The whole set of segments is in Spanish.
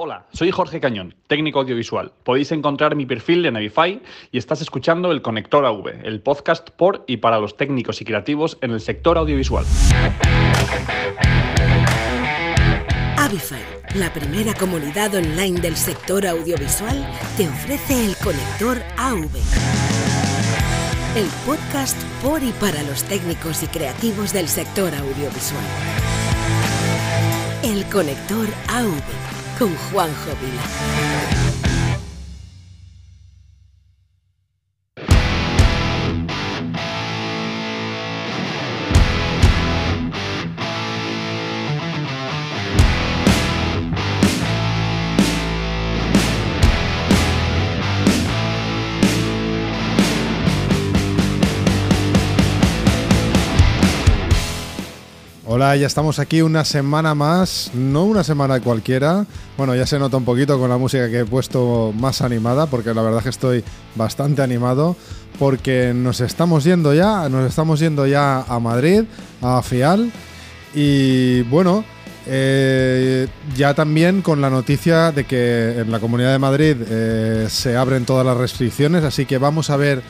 Hola, soy Jorge Cañón, técnico audiovisual. Podéis encontrar mi perfil en Avify y estás escuchando el Conector AV, el podcast por y para los técnicos y creativos en el sector audiovisual. Avify, la primera comunidad online del sector audiovisual, te ofrece el Conector AV. El podcast por y para los técnicos y creativos del sector audiovisual. El Conector AV 更欢贺未来。Hola, ya estamos aquí una semana más, no una semana cualquiera. Bueno, ya se nota un poquito con la música que he puesto más animada, porque la verdad que estoy bastante animado, porque nos estamos yendo ya, nos estamos yendo ya a Madrid, a Fial, y bueno, eh, ya también con la noticia de que en la Comunidad de Madrid eh, se abren todas las restricciones, así que vamos a ver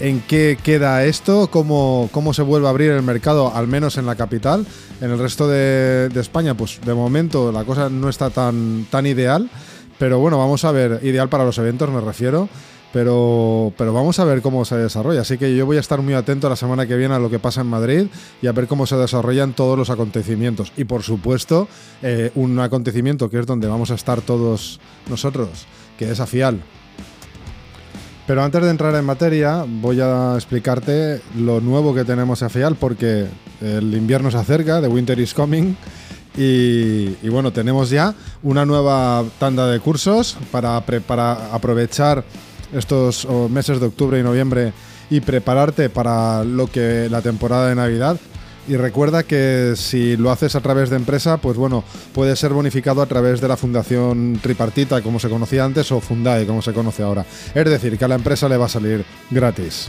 en qué queda esto, cómo, cómo se vuelve a abrir el mercado, al menos en la capital. En el resto de, España, pues de momento la cosa no está tan, tan ideal, pero bueno, vamos a ver, ideal para los eventos me refiero. Pero, pero vamos a ver cómo se desarrolla. Así que yo voy a estar muy atento la semana que viene a lo que pasa en Madrid y a ver cómo se desarrollan todos los acontecimientos. Y por supuesto, eh, un acontecimiento que es donde vamos a estar todos nosotros, que es AFIAL. Pero antes de entrar en materia, voy a explicarte lo nuevo que tenemos a FIAL porque el invierno se acerca, The Winter is Coming. Y, y bueno, tenemos ya una nueva tanda de cursos para, para aprovechar estos oh, meses de octubre y noviembre y prepararte para lo que la temporada de Navidad. Y recuerda que si lo haces a través de empresa, pues bueno, puede ser bonificado a través de la Fundación Tripartita, como se conocía antes, o Fundae, como se conoce ahora. Es decir, que a la empresa le va a salir gratis.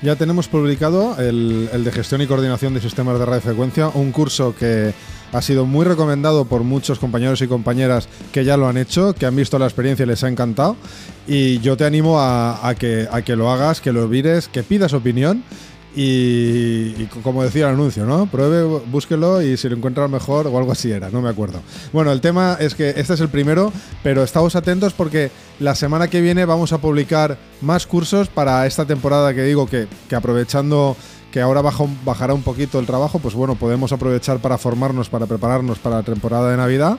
Ya tenemos publicado el, el de gestión y coordinación de sistemas de radiofrecuencia, un curso que ha sido muy recomendado por muchos compañeros y compañeras que ya lo han hecho, que han visto la experiencia y les ha encantado. Y yo te animo a, a que, a que lo hagas, que lo mires, que pidas opinión y, y, como decía el anuncio, ¿no? Pruebe, búsquelo y si lo encuentras mejor o algo así era, no me acuerdo. Bueno, el tema es que este es el primero, pero estamos atentos porque la semana que viene vamos a publicar más cursos para esta temporada que digo que, que aprovechando que ahora baja, bajará un poquito el trabajo, pues bueno, podemos aprovechar para formarnos, para prepararnos para la temporada de Navidad.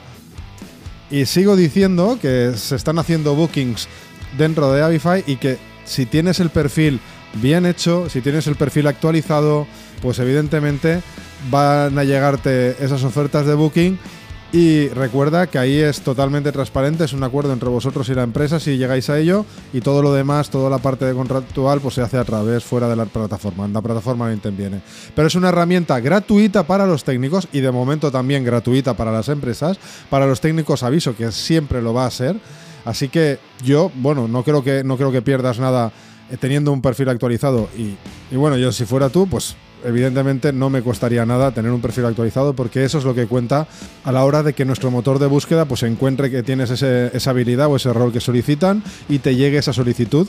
Y sigo diciendo que se están haciendo bookings dentro de Avify y que si tienes el perfil bien hecho, si tienes el perfil actualizado, pues evidentemente van a llegarte esas ofertas de booking. Y recuerda que ahí es totalmente transparente, es un acuerdo entre vosotros y la empresa si llegáis a ello y todo lo demás, toda la parte de contractual, pues se hace a través fuera de la plataforma. La plataforma no interviene. Pero es una herramienta gratuita para los técnicos y de momento también gratuita para las empresas. Para los técnicos aviso que siempre lo va a ser. Así que yo, bueno, no creo que, no creo que pierdas nada teniendo un perfil actualizado y, y, bueno, yo si fuera tú, pues evidentemente no me costaría nada tener un perfil actualizado porque eso es lo que cuenta a la hora de que nuestro motor de búsqueda pues encuentre que tienes ese, esa habilidad o ese rol que solicitan y te llegue esa solicitud.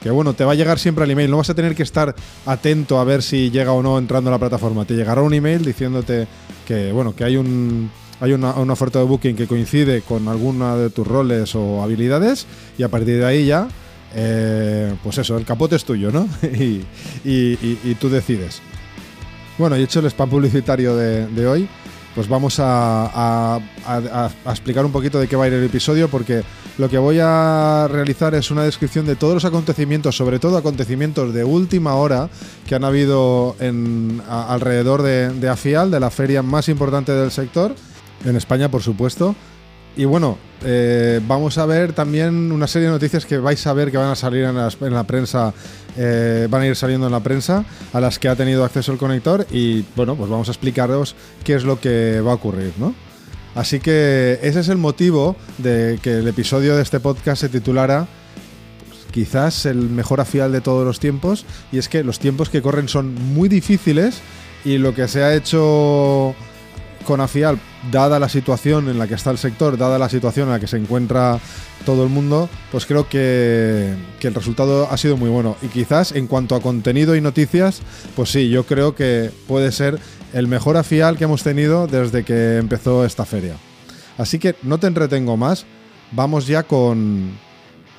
Que bueno, te va a llegar siempre al email, no vas a tener que estar atento a ver si llega o no entrando a la plataforma, te llegará un email diciéndote que bueno, que hay un hay una, una oferta de booking que coincide con alguna de tus roles o habilidades y a partir de ahí ya eh, pues eso, el capote es tuyo, ¿no? y, tú decides. Bueno, y hecho el spam publicitario de, hoy, pues vamos a, explicar un poquito de qué va a ir el episodio, porque lo que voy a realizar es una descripción de todos los acontecimientos, sobre todo acontecimientos de última hora que han habido alrededor de, de AFIAL, de la feria más importante del sector, en España, por supuesto. Y bueno, eh, vamos a ver también una serie de noticias que vais a ver que van a salir en, la prensa, eh, van a ir saliendo en la prensa, a las que ha tenido acceso el conector y bueno, pues vamos a explicaros qué es lo que va a ocurrir, ¿no? Así que ese es el motivo de que el episodio de este podcast se titulara pues, quizás el mejor afial de todos los tiempos y es que los tiempos que corren son muy difíciles y lo que se ha hecho con Afial dada la situación en la que está el sector, dada la situación en la que se encuentra todo el mundo, pues creo que, el resultado ha sido muy bueno. Y quizás en cuanto a contenido y noticias, pues sí, yo creo que puede ser el mejor afial que hemos tenido desde que empezó esta feria. Así que no te entretengo más, vamos ya con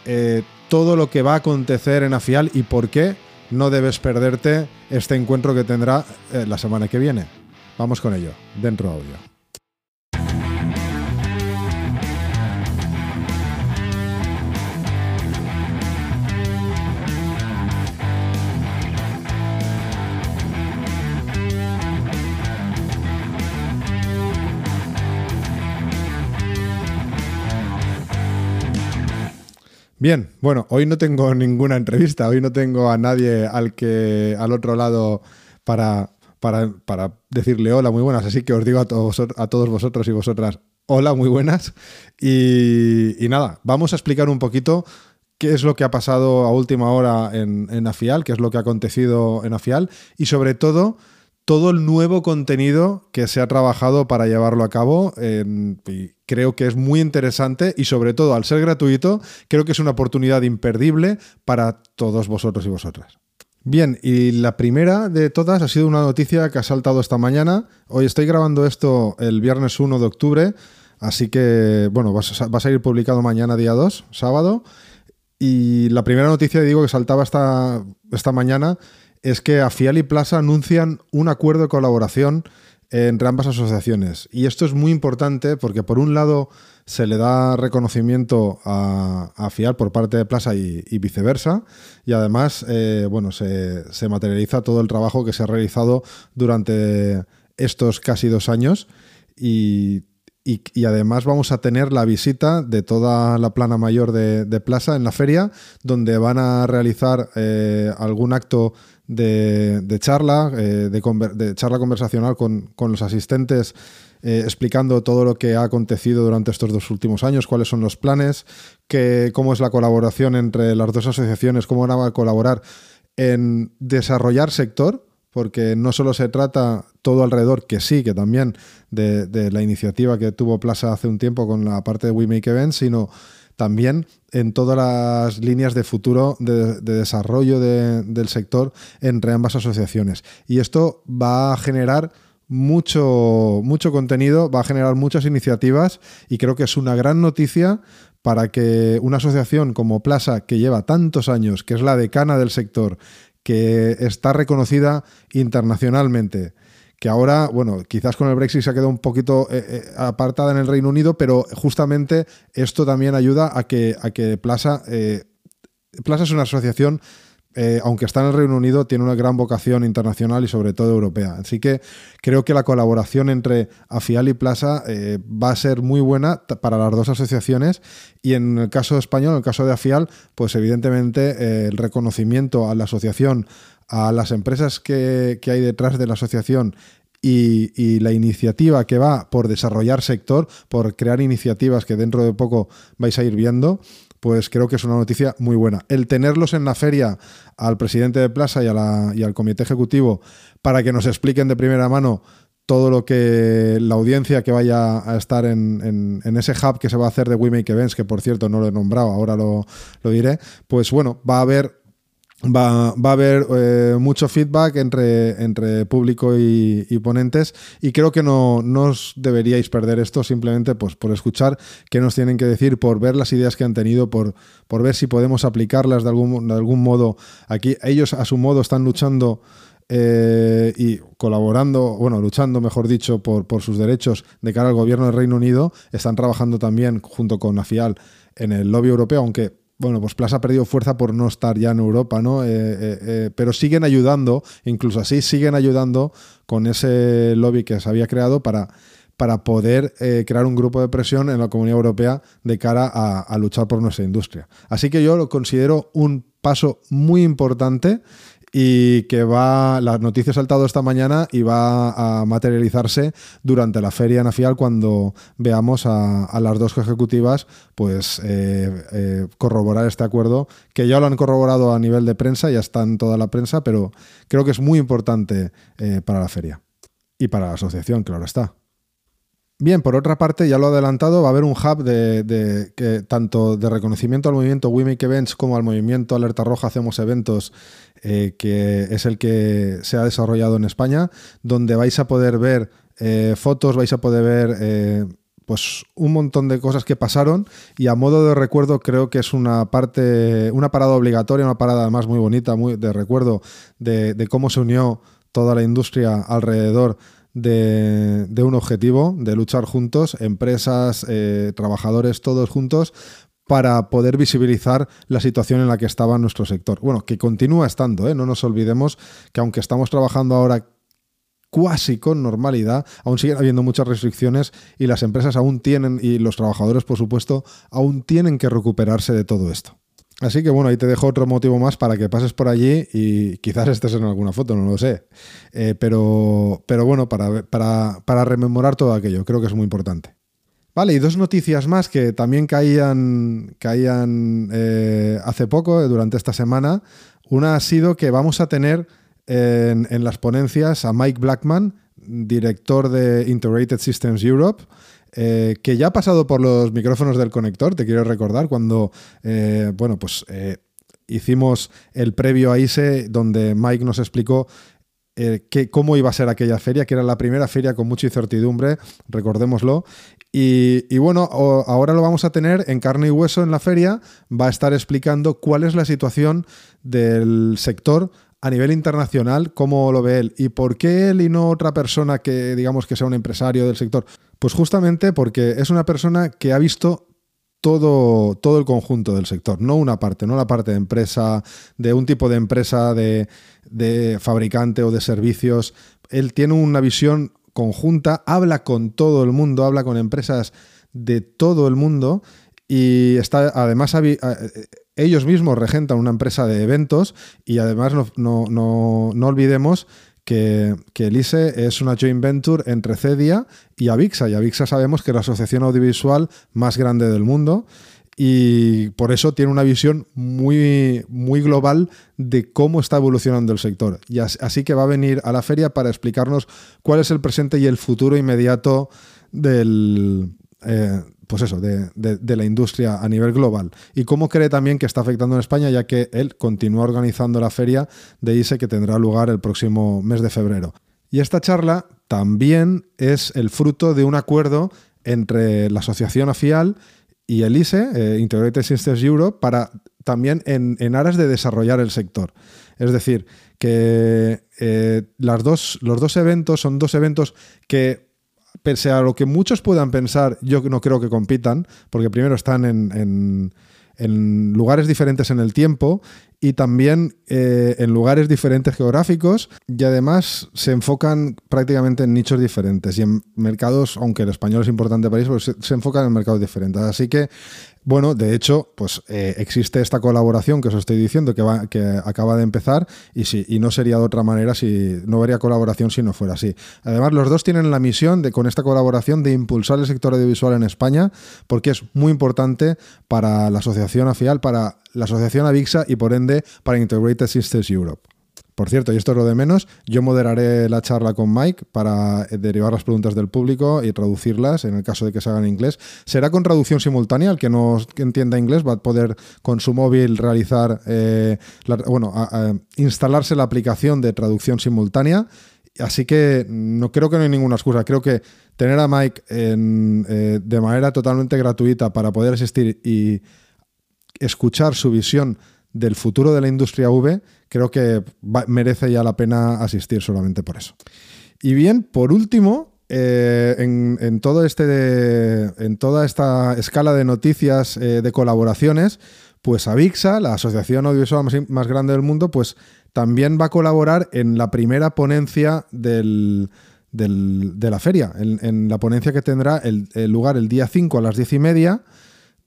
eh, todo lo que va a acontecer en afial y por qué no debes perderte este encuentro que tendrá eh, la semana que viene. Vamos con ello, dentro audio. Bien, bueno, hoy no tengo ninguna entrevista, hoy no tengo a nadie al que al otro lado para, para, decirle hola, muy buenas, así que os digo a todos, a todos vosotros y vosotras, hola, muy buenas. Y, nada, vamos a explicar un poquito qué es lo que ha pasado a última hora en, en Afial, qué es lo que ha acontecido en Afial y sobre todo todo el nuevo contenido que se ha trabajado para llevarlo a cabo. Creo que es muy interesante y sobre todo al ser gratuito, creo que es una oportunidad imperdible para todos vosotros y vosotras. Bien, y la primera de todas ha sido una noticia que ha saltado esta mañana. Hoy estoy grabando esto el viernes 1 de octubre, así que, bueno, va a, salir publicado mañana día 2, sábado. Y la primera noticia, digo, que saltaba esta, esta mañana es que Afial y Plaza anuncian un acuerdo de colaboración entre ambas asociaciones. Y esto es muy importante porque por un lado se le da reconocimiento a, Afial por parte de Plaza y, viceversa. Y además, eh, bueno, se, materializa todo el trabajo que se ha realizado durante estos casi dos años. Y, además vamos a tener la visita de toda la plana mayor de, Plaza en la feria, donde van a realizar eh, algún acto de, charla, eh, de, charla conversacional con, los asistentes eh, explicando todo lo que ha acontecido durante estos dos últimos años, cuáles son los planes, cómo es la colaboración entre las dos asociaciones, cómo van a colaborar en desarrollar sector, porque no solo se trata todo alrededor, que sí, que también de, de la iniciativa que tuvo Plaza hace un tiempo con la parte de We Make Events, sino también en todas las líneas de futuro de, desarrollo del sector entre ambas asociaciones. Y esto va a generar mucho, mucho contenido, va a generar muchas iniciativas y creo que es una gran noticia para que una asociación como Plaza, que lleva tantos años, que es la decana del sector, que está reconocida internacionalmente, que ahora, bueno, quizás con el Brexit se ha quedado un poquito eh, eh, apartada en el Reino Unido, pero justamente esto también ayuda a que, a que Plaza, eh, Plaza es una asociación aunque está en el Reino Unido, tiene una gran vocación internacional y sobre todo europea. Así que creo que la colaboración entre Afial y Plaza va a ser muy buena para las dos asociaciones y en el caso español, en el caso de Afial, pues evidentemente el reconocimiento a la asociación a las empresas que, hay detrás de la asociación y, la iniciativa que va por desarrollar sector, por crear iniciativas que dentro de poco vais a ir viendo, pues creo que es una noticia muy buena. El tenerlos en la feria al presidente de Plaza y, al comité ejecutivo para que nos expliquen de primera mano todo lo que la audiencia que vaya a estar en, ese hub que se va a hacer de We Make Events, que por cierto no lo he nombrado, ahora lo, lo diré, pues bueno, va a haber Va, a haber eh, mucho feedback entre, público y, ponentes y creo que no, os deberíais perder esto simplemente pues, por escuchar qué nos tienen que decir, por ver las ideas que han tenido, por, ver si podemos aplicarlas de algún, de algún modo aquí. Ellos a su modo están luchando eh, y colaborando, bueno, luchando, mejor dicho, por, por sus derechos de cara al gobierno del Reino Unido. Están trabajando también junto con AFIAL en el lobby europeo, aunque bueno, pues Plaza ha perdido fuerza por no estar ya en Europa, ¿no? Eh, eh, eh, pero siguen ayudando, incluso así siguen ayudando con ese lobby que se había creado para, para poder crear un grupo de presión en la Comunidad Europea de cara a, luchar por nuestra industria. Así que yo lo considero un paso muy importante y que va, la noticia ha saltado esta mañana y va a materializarse durante la feria nacional cuando veamos a, las dos ejecutivas pues eh, eh, corroborar este acuerdo, que ya lo han corroborado a nivel de prensa, ya está en toda la prensa, pero creo que es muy importante eh, para la feria y para la asociación, claro está. Bien, por otra parte, ya lo he adelantado, va a haber un hub de, que, tanto de reconocimiento al movimiento We Make Events como al movimiento Alerta Roja Hacemos Eventos, eh, que es el que se ha desarrollado en España, donde vais a poder ver eh, fotos, vais a poder ver eh, pues un montón de cosas que pasaron. Y a modo de recuerdo creo que es una parte, una parada obligatoria, una parada además muy bonita, muy de recuerdo de cómo se unió toda la industria alrededor de, un objetivo, de luchar juntos, empresas, trabajadores, todos juntos, para poder visibilizar la situación en la que estaba nuestro sector. Bueno, que continúa estando, ¿eh? no nos olvidemos que aunque estamos trabajando ahora casi con normalidad, aún siguen habiendo muchas restricciones y las empresas aún tienen, y los trabajadores por supuesto, aún tienen que recuperarse de todo esto. Así que bueno, ahí te dejo otro motivo más para que pases por allí y quizás estés en alguna foto, no lo sé. Eh, pero, pero bueno, para, para, rememorar todo aquello, creo que es muy importante. Vale, y dos noticias más que también caían, caían eh, hace poco, eh, durante esta semana. Una ha sido que vamos a tener en, las ponencias a Mike Blackman, director de Integrated Systems Europe, eh, que ya ha pasado por los micrófonos del conector, te quiero recordar, cuando, bueno, pues hicimos el previo a ISE, donde Mike nos explicó cómo iba a ser aquella feria, que era la primera feria con mucha incertidumbre, recordémoslo. Y, y, bueno, ahora lo vamos a tener en carne y hueso en la feria, va a estar explicando cuál es la situación del sector a nivel internacional, cómo lo ve él y por qué él y no otra persona que digamos que sea un empresario del sector. Pues justamente porque es una persona que ha visto todo, todo el conjunto del sector, no una parte, no la parte de empresa, de un tipo de empresa de, de fabricante o de servicios. Él tiene una visión conjunta, habla con todo el mundo, habla con empresas de todo el mundo y está además ellos mismos regentan una empresa de eventos y además no, olvidemos que, que, el ISE es una joint venture entre CEDIA y Avixa. Y Avixa sabemos que es la asociación audiovisual más grande del mundo y por eso tiene una visión muy, muy global de cómo está evolucionando el sector. Y así que va a venir a la feria para explicarnos cuál es el presente y el futuro inmediato del, eh, pues eso, de, la industria a nivel global. Y cómo cree también que está afectando en España, ya que él continúa organizando la feria de ISE que tendrá lugar el próximo mes de febrero. Y esta charla también es el fruto de un acuerdo entre la asociación AFIAL y el ISE, eh, Integrated Systems Europe, para también en, aras de desarrollar el sector. Es decir, que eh, las dos, los dos eventos son dos eventos que pese a lo que muchos puedan pensar, yo no creo que compitan, porque primero están en, lugares diferentes en el tiempo y también eh, en lugares diferentes geográficos y además se enfocan prácticamente en nichos diferentes y en mercados, aunque el español es importante para ellos, pues se enfocan en mercados diferentes. Así que bueno, de hecho, pues eh, existe esta colaboración que os estoy diciendo que, va, que acaba de empezar y, sí, y no sería de otra manera si no habría colaboración si no fuera así. Además, los dos tienen la misión de con esta colaboración de impulsar el sector audiovisual en España porque es muy importante para la asociación AFIAL, para la asociación AVIXA y por ende para Integrated Systems Europe. Por cierto, y esto es lo de menos, yo moderaré la charla con Mike para eh, derivar las preguntas del público y traducirlas en el caso de que se hagan en inglés. Será con traducción simultánea, el que no entienda inglés va a poder con su móvil realizar, eh, bueno, instalarse la aplicación de traducción simultánea. Así que no creo que no hay ninguna excusa. Creo que tener a Mike eh, de manera totalmente gratuita para poder asistir y escuchar su visión del futuro de la industria V, creo que merece ya la pena asistir solamente por eso. Y bien, por último, eh, en, todo este en toda esta escala de noticias eh, de colaboraciones, pues Avixa, la asociación audiovisual más, grande del mundo, pues también va a colaborar en la primera ponencia del, de la feria, en, la ponencia que tendrá el, el, lugar el día 5 a las 10 y media,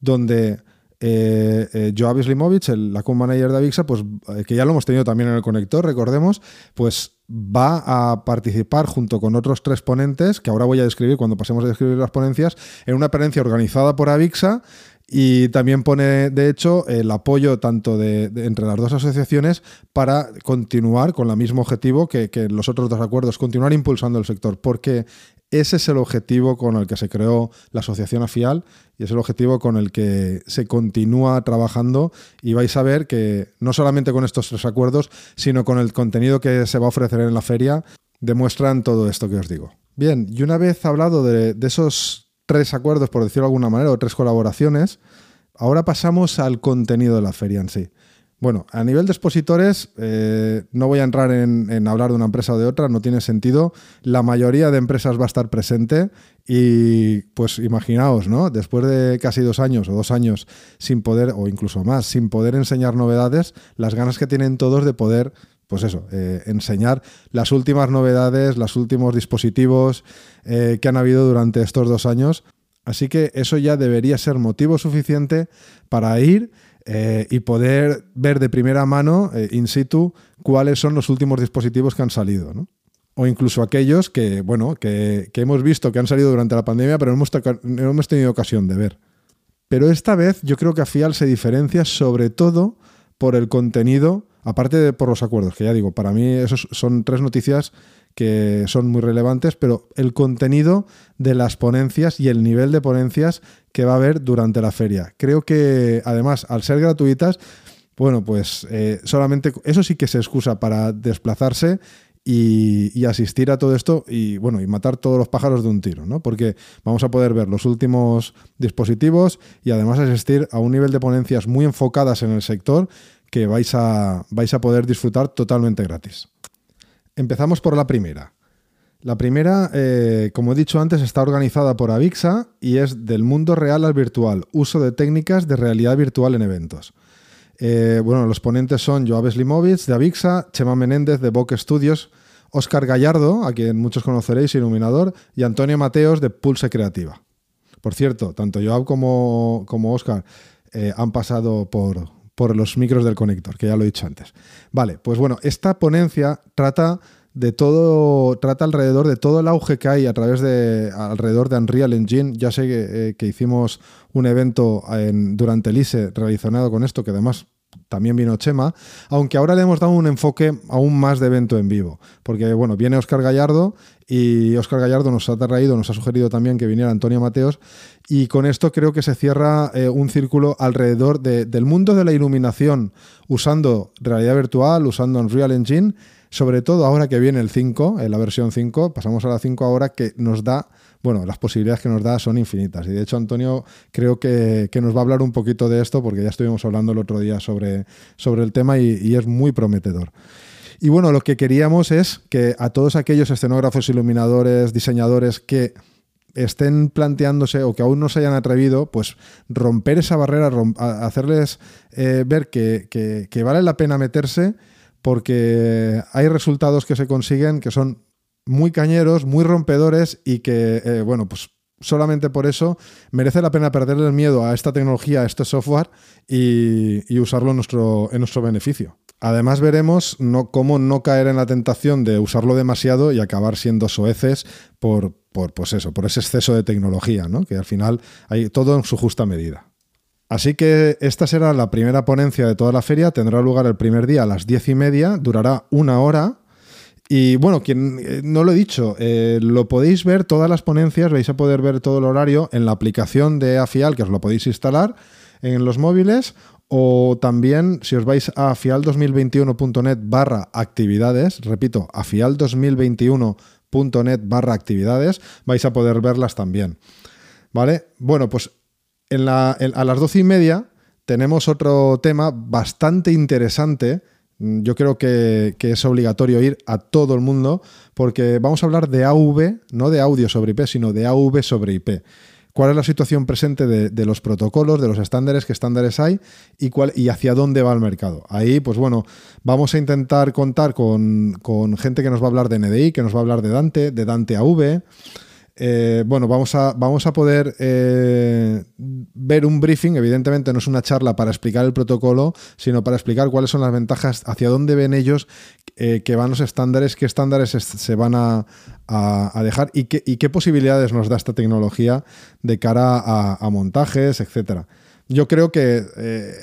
donde eh, eh, Joab Slimovic, el la manager de Avixa, pues, eh, que ya lo hemos tenido también en el conector, recordemos, pues va a participar junto con otros tres ponentes, que ahora voy a describir cuando pasemos a describir las ponencias, en una ponencia organizada por Avixa y también pone, de hecho, el apoyo tanto de, entre las dos asociaciones para continuar con el mismo objetivo que, que, los otros dos acuerdos, continuar impulsando el sector, porque Ese es el objetivo con el que se creó la asociación AFIAL y es el objetivo con el que se continúa trabajando y vais a ver que no solamente con estos tres acuerdos, sino con el contenido que se va a ofrecer en la feria, demuestran todo esto que os digo. Bien, y una vez hablado de, esos tres acuerdos, por decirlo de alguna manera, o tres colaboraciones, ahora pasamos al contenido de la feria en sí. Bueno, a nivel de expositores, eh, no voy a entrar en, hablar de una empresa o de otra, no tiene sentido. La mayoría de empresas va a estar presente y pues imaginaos, ¿no? Después de casi dos años o dos años sin poder, o incluso más, sin poder enseñar novedades, las ganas que tienen todos de poder, pues eso, eh, enseñar las últimas novedades, los últimos dispositivos eh, que han habido durante estos dos años. Así que eso ya debería ser motivo suficiente para ir eh, y poder ver de primera mano, eh, in situ, cuáles son los últimos dispositivos que han salido. ¿no? O incluso aquellos que, bueno, que, hemos visto que han salido durante la pandemia, pero no hemos, tenido ocasión de ver. Pero esta vez yo creo que AFIAL se diferencia sobre todo por el contenido, aparte de por los acuerdos, que ya digo, para mí esos son tres noticias que son muy relevantes, pero el contenido de las ponencias y el nivel de ponencias que va a haber durante la feria. Creo que además, al ser gratuitas, bueno, pues eh, solamente eso sí que se excusa para desplazarse y, asistir a todo esto y bueno, y matar todos los pájaros de un tiro, ¿no? Porque vamos a poder ver los últimos dispositivos y además asistir a un nivel de ponencias muy enfocadas en el sector que vais a, vais a poder disfrutar totalmente gratis. Empezamos por la primera. La primera, eh, como he dicho antes, está organizada por Avixa y es del mundo real al virtual, uso de técnicas de realidad virtual en eventos. Eh, bueno, los ponentes son Joab Slimovic de Avixa, Chema Menéndez de Boc Studios, Oscar Gallardo, a quien muchos conoceréis, iluminador, y Antonio Mateos de Pulse Creativa. Por cierto, tanto Joab como, como Oscar eh, han pasado por, por los micros del conector, que ya lo he dicho antes. Vale, pues bueno, esta ponencia trata de todo, trata alrededor de todo el auge que hay a través de, alrededor de Unreal Engine. Ya sé que, eh, hicimos un evento durante el ISE relacionado con esto, que además también vino Chema, aunque ahora le hemos dado un enfoque aún más de evento en vivo, porque bueno, viene Oscar Gallardo y Oscar Gallardo nos ha traído, nos ha sugerido también que viniera Antonio Mateos y con esto creo que se cierra eh, un círculo alrededor del mundo de la iluminación usando realidad virtual, usando Unreal Engine, sobre todo ahora que viene el 5, en la versión 5, pasamos a la 5 ahora que nos da bueno, las posibilidades que nos da son infinitas. Y de hecho, Antonio creo que, nos va a hablar un poquito de esto, porque ya estuvimos hablando el otro día sobre, sobre el tema y, es muy prometedor. Y bueno, lo que queríamos es que a todos aquellos escenógrafos, iluminadores, diseñadores que estén planteándose o que aún no se hayan atrevido, pues romper esa barrera, hacerles eh, ver que, que, vale la pena meterse porque hay resultados que se consiguen que son muy cañeros, muy rompedores y que, eh, bueno, pues solamente por eso merece la pena perderle el miedo a esta tecnología, a este software y, usarlo en nuestro, en nuestro beneficio. Además veremos no, cómo no caer en la tentación de usarlo demasiado y acabar siendo soeces por, por, pues eso, por ese exceso de tecnología, ¿no? que al final hay todo en su justa medida. Así que esta será la primera ponencia de toda la feria, tendrá lugar el primer día a las diez y media, durará una hora y bueno, quien eh, no lo he dicho, eh, lo podéis ver todas las ponencias, vais a poder ver todo el horario en la aplicación de Afial, que os lo podéis instalar en los móviles, o también si os vais a afial2021.net barra actividades, repito, afial2021.net barra actividades, vais a poder verlas también. ¿Vale? Bueno, pues a las doce y media tenemos otro tema bastante interesante yo creo que, es obligatorio ir a todo el mundo porque vamos a hablar de AV, no de audio sobre IP, sino de AV sobre IP. ¿Cuál es la situación presente de, los protocolos, de los estándares, qué estándares hay y, cuál, y hacia dónde va el mercado? Ahí, pues bueno, vamos a intentar contar con, con gente que nos va a hablar de NDI, que nos va a hablar de Dante, de Dante AV. Eh, bueno, vamos a, vamos a poder eh, ver un briefing. Evidentemente no es una charla para explicar el protocolo, sino para explicar cuáles son las ventajas, hacia dónde ven ellos eh, que van los estándares, qué estándares se van a, dejar y qué, posibilidades nos da esta tecnología de cara a, montajes, etcétera. Yo creo que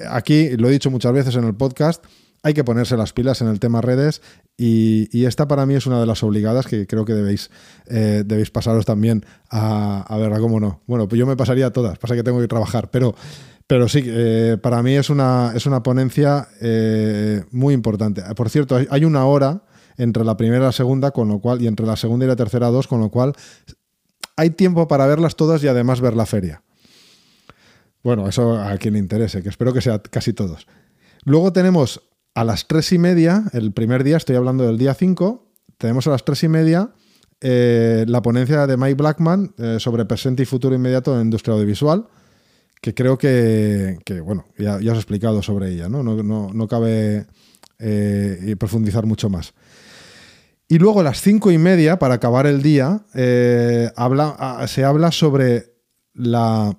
aquí, lo he dicho muchas veces en el podcast, hay que ponerse las pilas en el tema redes y, esta para mí es una de las obligadas que creo que debéis, eh, debéis pasaros también a, a verla, cómo no. Bueno, pues yo me pasaría todas, pasa que tengo que trabajar, pero, pero sí, eh, para mí es una, es una ponencia eh, muy importante. Por cierto, hay una hora entre la primera y la segunda, con lo cual, y entre la segunda y la tercera dos, con lo cual hay tiempo para verlas todas y además ver la feria. Bueno, eso a quien le interese, que espero que sea casi todos. Luego tenemos a las tres y media, el primer día, estoy hablando del día 5, tenemos a las tres y media eh, la ponencia de Mike Blackman eh, sobre presente y futuro inmediato en la industria audiovisual, que creo que, bueno, ya, os he explicado sobre ella, no, no, cabe eh, profundizar mucho más. Y luego a las cinco y media, para acabar el día, se habla sobre la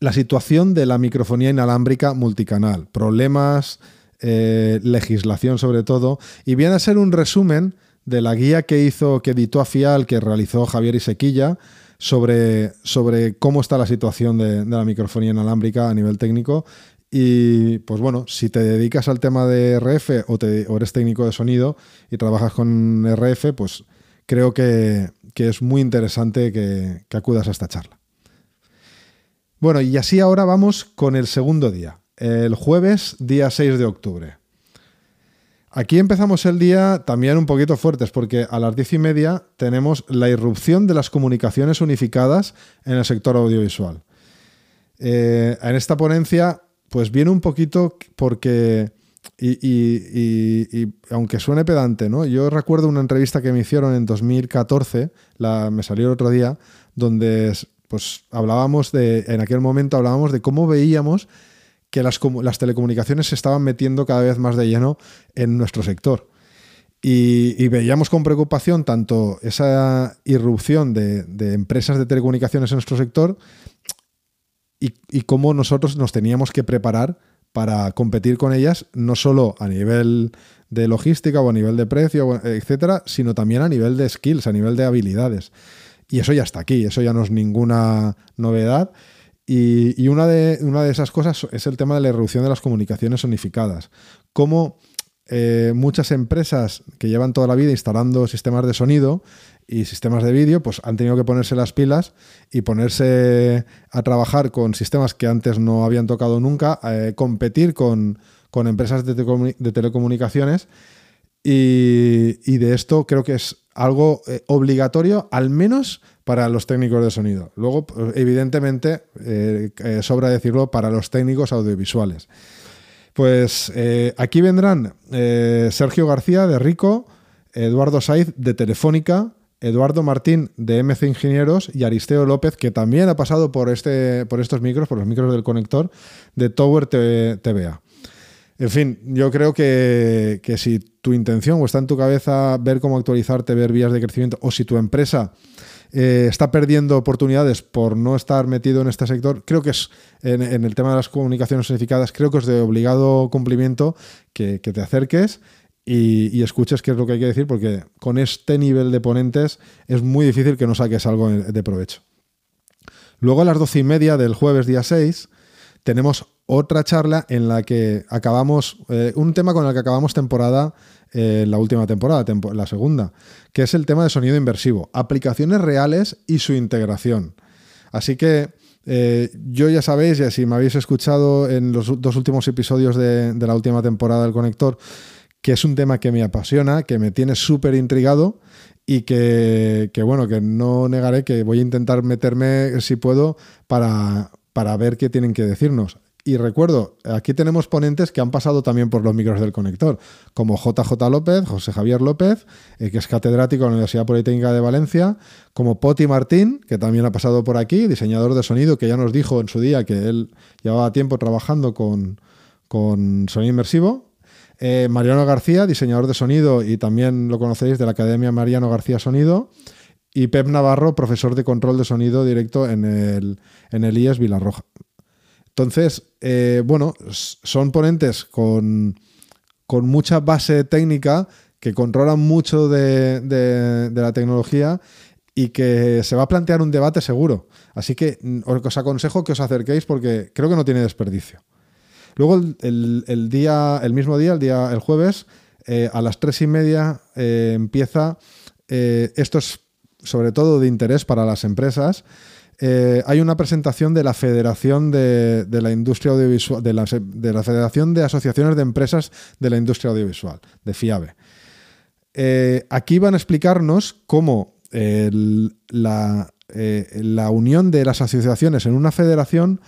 la situación de la microfonía inalámbrica multicanal, problemas, eh, legislación sobre todo, y viene a ser un resumen de la guía que hizo, que editó a Fial, que realizó Javier Isequilla, sobre, sobre cómo está la situación de, la microfonía inalámbrica a nivel técnico. Y pues bueno, si te dedicas al tema de RF o, eres técnico de sonido y trabajas con RF, pues creo que, es muy interesante que acudas a esta charla. Bueno, y así ahora vamos con el segundo día, el jueves, día 6 de octubre. Aquí empezamos el día también un poquito fuertes porque a las diez y media tenemos la irrupción de las comunicaciones unificadas en el sector audiovisual. Eh, en esta ponencia, pues viene un poquito porque, y, aunque suene pedante, ¿no? Yo recuerdo una entrevista que me hicieron en 2014, la, me salió el otro día, donde pues hablábamos de, en aquel momento hablábamos de cómo veíamos que las, telecomunicaciones se estaban metiendo cada vez más de lleno en nuestro sector. Y, veíamos con preocupación tanto esa irrupción de, empresas de telecomunicaciones en nuestro sector y, cómo nosotros nos teníamos que preparar para competir con ellas, no solo a nivel de logística o a nivel de precio, etcétera, sino también a nivel de skills, a nivel de habilidades. Y eso ya está aquí, eso ya no es ninguna novedad. Y, una, de, una, de, esas cosas es el tema de la irrupción de las comunicaciones unificadas. Cómo eh, muchas empresas que llevan toda la vida instalando sistemas de sonido y sistemas de vídeo, pues han tenido que ponerse las pilas y ponerse a trabajar con sistemas que antes no habían tocado nunca, eh, competir con, empresas de, telecomunicaciones. Y, y, de esto creo que es algo eh, obligatorio, al menos para los técnicos de sonido. Luego, evidentemente, eh, eh, sobra decirlo para los técnicos audiovisuales. Pues aquí vendrán Sergio García de Rico, Eduardo Saiz de Telefónica, Eduardo Martín de MC Ingenieros y Aristeo López, que también ha pasado por, este, por estos micros, por los micros del conector, de Tower TVA. En fin, yo creo que, si tu intención o está en tu cabeza ver cómo actualizarte, ver vías de crecimiento, o si tu empresa eh, está perdiendo oportunidades por no estar metido en este sector, creo que es en, el tema de las comunicaciones unificadas, creo que es de obligado cumplimiento que, te acerques y, escuches qué es lo que hay que decir, porque con este nivel de ponentes es muy difícil que no saques algo de provecho. Luego a las doce y media del jueves día 6 tenemos otra charla en la que acabamos, eh, un tema con el que acabamos temporada, eh, la última temporada, la segunda, que es el tema de sonido inversivo, aplicaciones reales y su integración. Así que eh, yo ya sabéis, ya si me habéis escuchado en los dos últimos episodios de, la última temporada del Conector, que es un tema que me apasiona, que me tiene súper intrigado y que, que, bueno, que no negaré que voy a intentar meterme, si puedo, para, para ver qué tienen que decirnos. Y recuerdo, aquí tenemos ponentes que han pasado también por los micros del conector, como JJ López, José Javier López, eh, que es catedrático en la Universidad Politécnica de Valencia, como Poti Martín, que también ha pasado por aquí, diseñador de sonido, que ya nos dijo en su día que él llevaba tiempo trabajando con, sonido inmersivo. Eh, Mariano García, diseñador de sonido y también lo conocéis de la Academia Mariano García Sonido. Y Pep Navarro, profesor de control de sonido directo en el, en el IES Vilarroja. Entonces, eh, bueno, son ponentes con, mucha base técnica que controlan mucho de, la tecnología y que se va a plantear un debate seguro. Así que mm, os aconsejo que os acerquéis porque creo que no tiene desperdicio. Luego el, día, el mismo día, el día, el jueves, eh, a las tres y media eh, empieza. esto es sobre todo de interés para las empresas. hay una presentación de la Federación de, la Industria Audiovisual, de la, de la, Federación de Asociaciones de Empresas de la Industria Audiovisual, de FIABE. aquí van a explicarnos cómo la, la unión de las asociaciones en una federación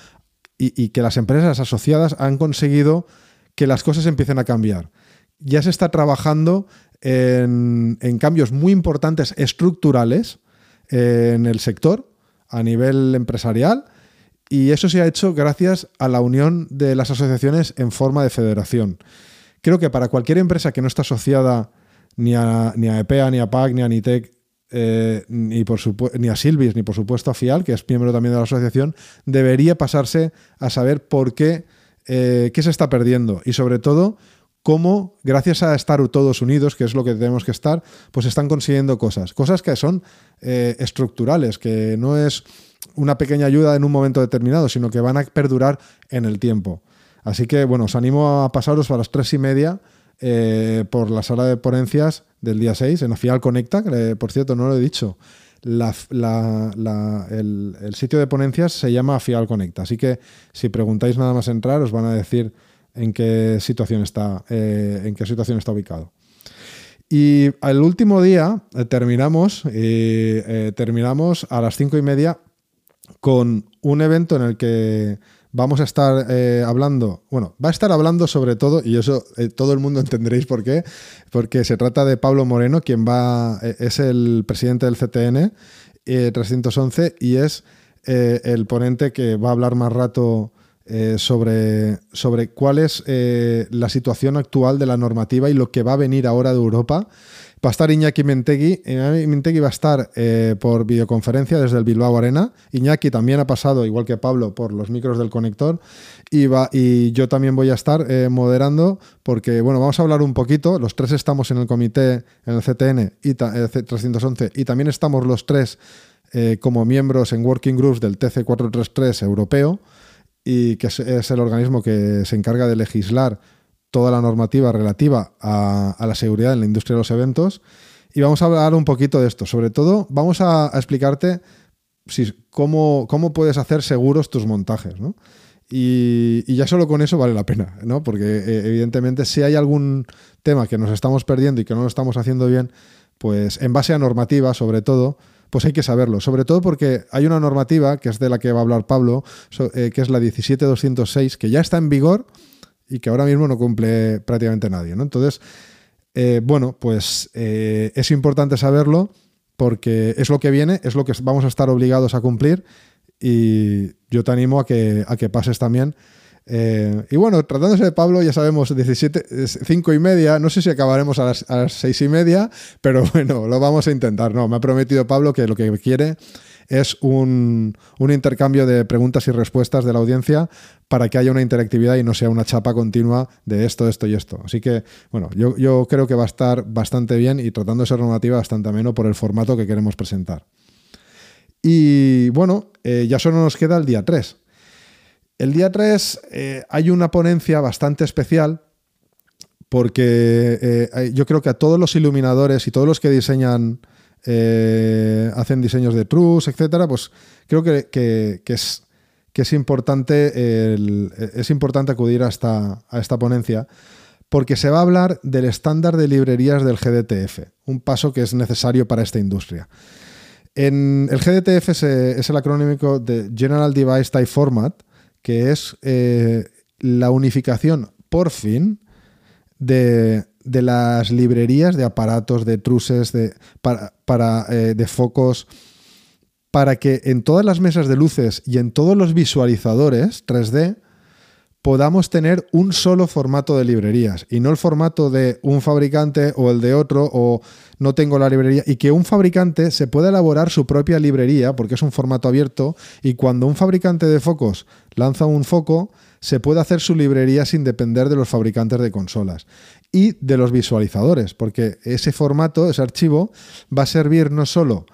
y, que las empresas asociadas han conseguido que las cosas empiecen a cambiar. Ya se está trabajando en, cambios muy importantes estructurales en el sector a nivel empresarial y eso se ha hecho gracias a la unión de las asociaciones en forma de federación. Creo que para cualquier empresa que no está asociada ni a, ni a EPEA, ni a PAC, ni a NITEC, eh, ni, por ni a Silvis, ni por supuesto a FIAL, que es miembro también de la asociación, debería pasarse a saber por qué, eh, qué se está perdiendo y sobre todo cómo, gracias a estar todos unidos, que es lo que tenemos que estar, pues están consiguiendo cosas. Cosas que son eh, estructurales, que no es una pequeña ayuda en un momento determinado, sino que van a perdurar en el tiempo. Así que, bueno, os animo a pasaros a las tres y media por la sala de ponencias del día 6 en Afial Conecta, que por cierto no lo he dicho. el, sitio de ponencias se llama Afial Conecta, así que si preguntáis nada más entrar os van a decir en qué situación está, eh, en qué situación está ubicado. Y el último día eh, terminamos, eh, terminamos a las cinco y media con un evento en el que vamos a estar hablando, bueno, va a estar hablando sobre todo, y eso todo el mundo entenderéis por qué, porque se trata de Pablo Moreno, quien va, es el presidente del CTN 311 y es el ponente que va a hablar más rato sobre, sobre cuál es la situación actual de la normativa y lo que va a venir ahora de Europa Va a estar Iñaki Mentegui. Mentegui va a estar eh, por videoconferencia desde el Bilbao Arena. Iñaki también ha pasado, igual que Pablo, por los micros del conector. Y, va, y yo también voy a estar eh, moderando porque, bueno, vamos a hablar un poquito. Los tres estamos en el comité, en el CTN y 311, eh, y también estamos los tres como miembros en working groups del TC433 europeo, y que es el organismo que se encarga de legislar toda la normativa relativa a, la seguridad en la industria de los eventos. Y vamos a hablar un poquito de esto. Sobre todo, vamos a, explicarte cómo, cómo, puedes hacer seguros tus montajes. Y, ya solo con eso vale la pena, ¿no? porque eh, evidentemente si hay algún tema que nos estamos perdiendo y que no lo estamos haciendo bien, pues en base a normativa, sobre todo, pues hay que saberlo. Sobre todo porque hay una normativa, que es de la que va a hablar Pablo, eh, que es la 17206, que ya está en vigor y que ahora mismo no cumple prácticamente nadie. Entonces, eh, bueno, pues eh, es importante saberlo porque es lo que viene, es lo que vamos a estar obligados a cumplir y yo te animo a que, a que pases también. Eh, y bueno, tratándose de Pablo, ya sabemos, 17, 5 y media, no sé si acabaremos a las, a las 6 y media, pero bueno, lo vamos a intentar. No, me ha prometido Pablo que lo que quiere es un, intercambio de preguntas y respuestas de la audiencia para que haya una interactividad y no sea una chapa continua de esto, esto y esto. Así que, bueno, yo, creo que va a estar bastante bien y tratando de ser normativa bastante ameno por el formato que queremos presentar. Y bueno, eh, ya solo nos queda el día 3. El día 3 eh, hay una ponencia bastante especial porque eh, yo creo que a todos los iluminadores y todos los que diseñan eh, hacen diseños de trus, etcétera, pues creo que, es, que es, importante es importante acudir a esta, a esta ponencia porque se va a hablar del estándar de librerías del GDTF, un paso que es necesario para esta industria. En el GDTF es, el acrónimo de General Device Type Format, que es eh, la unificación por fin de, de las librerías de aparatos, de truses, de, para, eh, de focos, para que en todas las mesas de luces y en todos los visualizadores 3D podamos tener un solo formato de librerías y no el formato de un fabricante o el de otro o no tengo la librería y que un fabricante se pueda elaborar su propia librería porque es un formato abierto y cuando un fabricante de focos lanza un foco se puede hacer su librería sin depender de los fabricantes de consolas y de los visualizadores, porque ese formato, ese archivo, va a servir no solo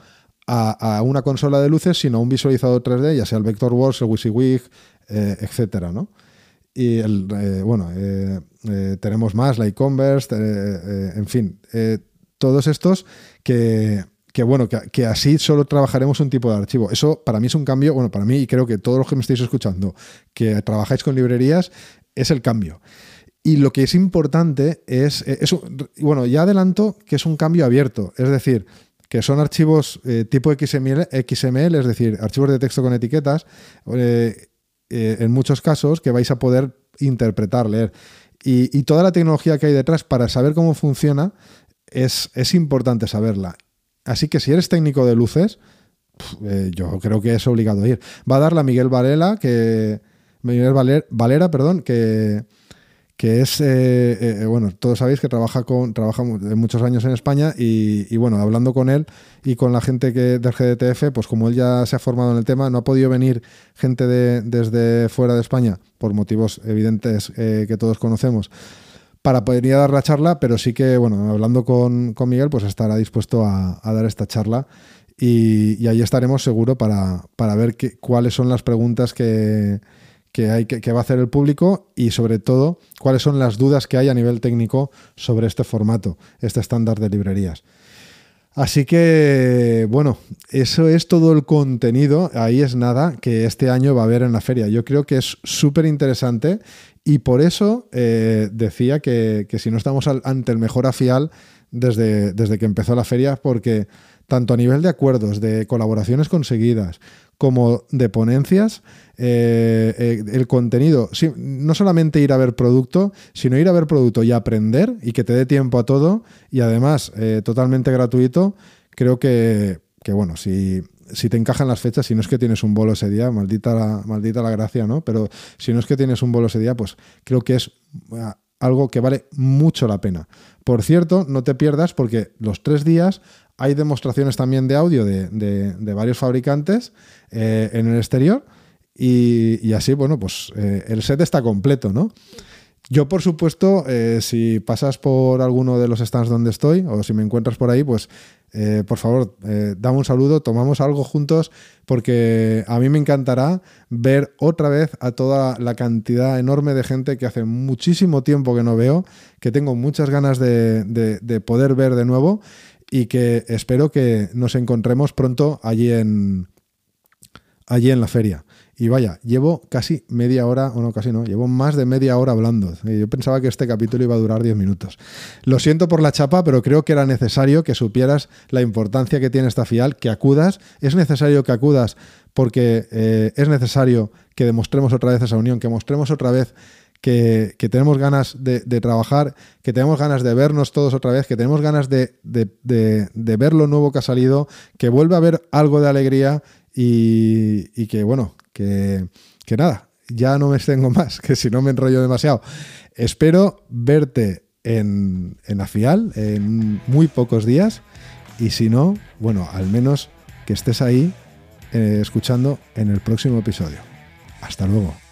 a, una consola de luces, sino a un visualizador 3D, ya sea el Vectorworks, el WYSIWYG, eh, etc. y el, eh, bueno, eh, eh, tenemos más, la e-commerce, en fin, todos estos que, que bueno, que, así solo trabajaremos un tipo de archivo. Eso para mí es un cambio, bueno, para mí y creo que todos los que me estáis escuchando, que trabajáis con librerías, es el cambio. Y lo que es importante es, bueno, ya adelanto que es un cambio abierto, es decir, que son archivos tipo XML, XML, es decir, archivos de texto con etiquetas, eh, en muchos casos que vais a poder interpretar, leer. Y, toda la tecnología que hay detrás para saber cómo funciona es, es importante saberla. Así que si eres técnico de luces, eh, yo creo que es obligado ir. Va a dar la Miguel Varela, que. Miguel Valera, perdón, que, que es, eh, eh, bueno, todos sabéis que trabaja con trabaja muchos años en España y, bueno, hablando con él y con la gente que, del GDTF, pues como él ya se ha formado en el tema, no ha podido venir gente de, desde fuera de España, por motivos evidentes eh, que todos conocemos, para poder ir a dar la charla, pero sí que, bueno, hablando con, Miguel, pues estará dispuesto a, dar esta charla y, ahí estaremos seguro para, para ver cuáles son las preguntas que que, que, va a hacer el público y sobre todo cuáles son las dudas que hay a nivel técnico sobre este formato, este estándar de librerías. Así que, bueno, eso es todo el contenido. Ahí es nada que este año va a haber en la feria. Yo creo que es súper interesante y por eso eh, decía que, si no estamos ante el mejor afial desde, desde que empezó la feria, porque tanto a nivel de acuerdos, de colaboraciones conseguidas, como de ponencias, eh, eh, el contenido, no solamente ir a ver producto, sino ir a ver producto y aprender y que te dé tiempo a todo y además eh, totalmente gratuito, creo que, bueno, si, si te encajan las fechas, si no es que tienes un bolo ese día, maldita la, maldita la gracia, ¿no? Pero si no es que tienes un bolo ese día, pues creo que es algo que vale mucho la pena. Por cierto, no te pierdas porque los tres días hay demostraciones también de audio de, varios fabricantes eh, en el exterior y, así, bueno, pues eh, el set está completo, ¿no? Yo, por supuesto, eh, si pasas por alguno de los stands donde estoy o si me encuentras por ahí, pues por favor, dame un saludo, tomamos algo juntos, porque a mí me encantará ver otra vez a toda la cantidad enorme de gente que hace muchísimo tiempo que no veo, que tengo muchas ganas de poder ver de nuevo y que espero que nos encontremos pronto allí en, allí en la feria. Y vaya, llevo casi media hora, o no, casi no, llevo más de media hora hablando. Yo pensaba que este capítulo iba a durar 10 minutos. Lo siento por la chapa, pero creo que era necesario que supieras la importancia que tiene esta fial, que acudas. Es necesario que acudas porque eh, es necesario que demostremos otra vez esa unión, que mostremos otra vez que, tenemos ganas de, trabajar, que tenemos ganas de vernos todos otra vez, que tenemos ganas de, ver lo nuevo que ha salido, que vuelva a haber algo de alegría y, que, bueno, que, nada, ya no me extengo más, que si no me enrollo demasiado. Espero verte en, en la FIAL en muy pocos días y si no, bueno, al menos que estés ahí eh, escuchando en el próximo episodio. Hasta luego.